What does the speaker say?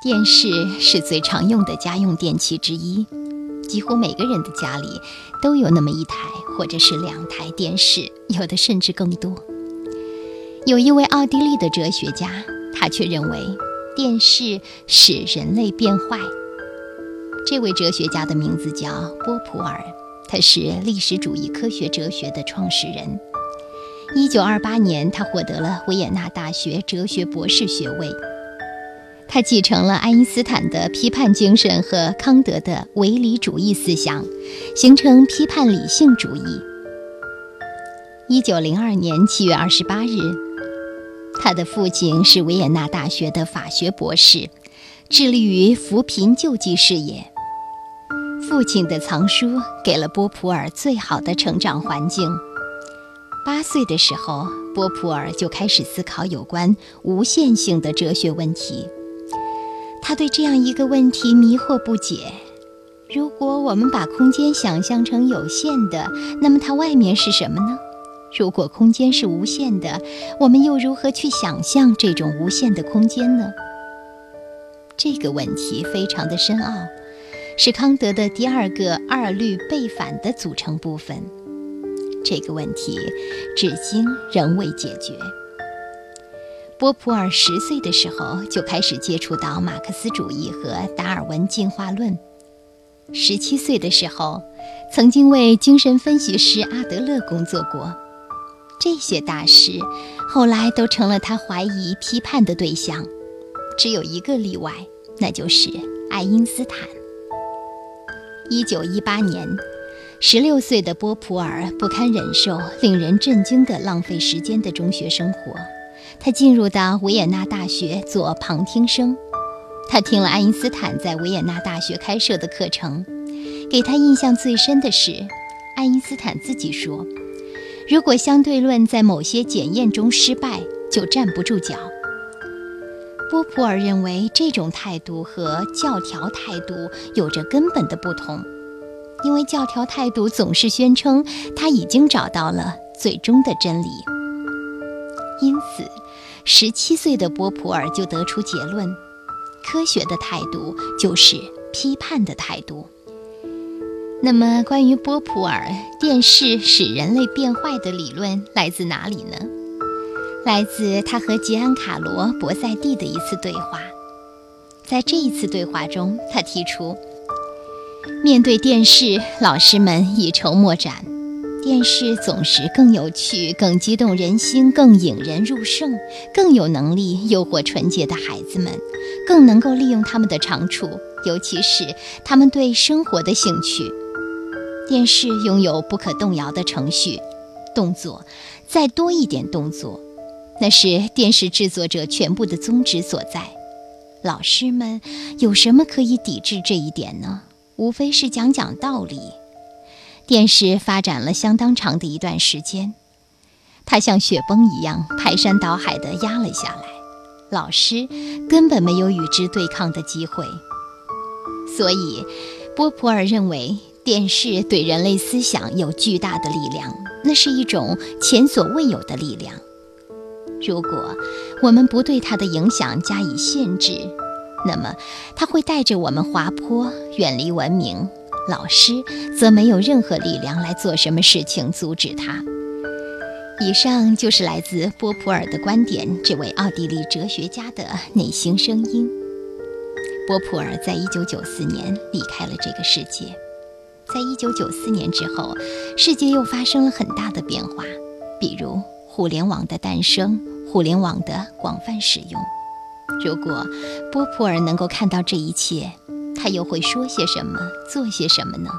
电视是最常用的家用电器之一，几乎每个人的家里都有那么一台或者是两台电视，有的甚至更多。有一位奥地利的哲学家，他却认为电视使人类变坏。这位哲学家的名字叫波普尔，他是历史主义科学哲学的创始人。一九二八年，他获得了维也纳大学哲学博士学位。他继承了爱因斯坦的批判精神和康德的唯理主义思想，形成批判理性主义。一九零二年七月二十八日，他的父亲是维也纳大学的法学博士，致力于扶贫救济事业。父亲的藏书给了波普尔最好的成长环境。八岁的时候，波普尔就开始思考有关无限性的哲学问题。他对这样一个问题迷惑不解：如果我们把空间想象成有限的，那么它外面是什么呢？如果空间是无限的，我们又如何去想象这种无限的空间呢？这个问题非常的深奥，是康德的第二个二律背反的组成部分。这个问题至今仍未解决。波普尔十岁的时候就开始接触到马克思主义和达尔文进化论。十七岁的时候，曾经为精神分析师阿德勒工作过。这些大师后来都成了他怀疑批判的对象，只有一个例外，那就是爱因斯坦。一九一八年，十六岁的波普尔不堪忍受令人震惊的浪费时间的中学生活。他进入到维也纳大学做旁听生，他听了爱因斯坦在维也纳大学开设的课程，给他印象最深的是，爱因斯坦自己说：“如果相对论在某些检验中失败，就站不住脚。”波普尔认为这种态度和教条态度有着根本的不同，因为教条态度总是宣称他已经找到了最终的真理，因此。十七岁的波普尔就得出结论：科学的态度就是批判的态度。那么，关于波普尔电视使人类变坏的理论来自哪里呢？来自他和吉安卡罗·博塞蒂的一次对话。在这一次对话中，他提出：面对电视，老师们一筹莫展。电视总是更有趣、更激动人心、更引人入胜、更有能力诱惑纯洁的孩子们，更能够利用他们的长处，尤其是他们对生活的兴趣。电视拥有不可动摇的程序，动作再多一点动作，那是电视制作者全部的宗旨所在。老师们有什么可以抵制这一点呢？无非是讲讲道理。电视发展了相当长的一段时间，它像雪崩一样排山倒海地压了下来，老师根本没有与之对抗的机会。所以，波普尔认为电视对人类思想有巨大的力量，那是一种前所未有的力量。如果我们不对它的影响加以限制，那么它会带着我们滑坡，远离文明。老师则没有任何力量来做什么事情阻止他。以上就是来自波普尔的观点，这位奥地利哲学家的内心声音。波普尔在一九九四年离开了这个世界。在一九九四年之后，世界又发生了很大的变化，比如互联网的诞生，互联网的广泛使用。如果波普尔能够看到这一切，他又会说些什么，做些什么呢？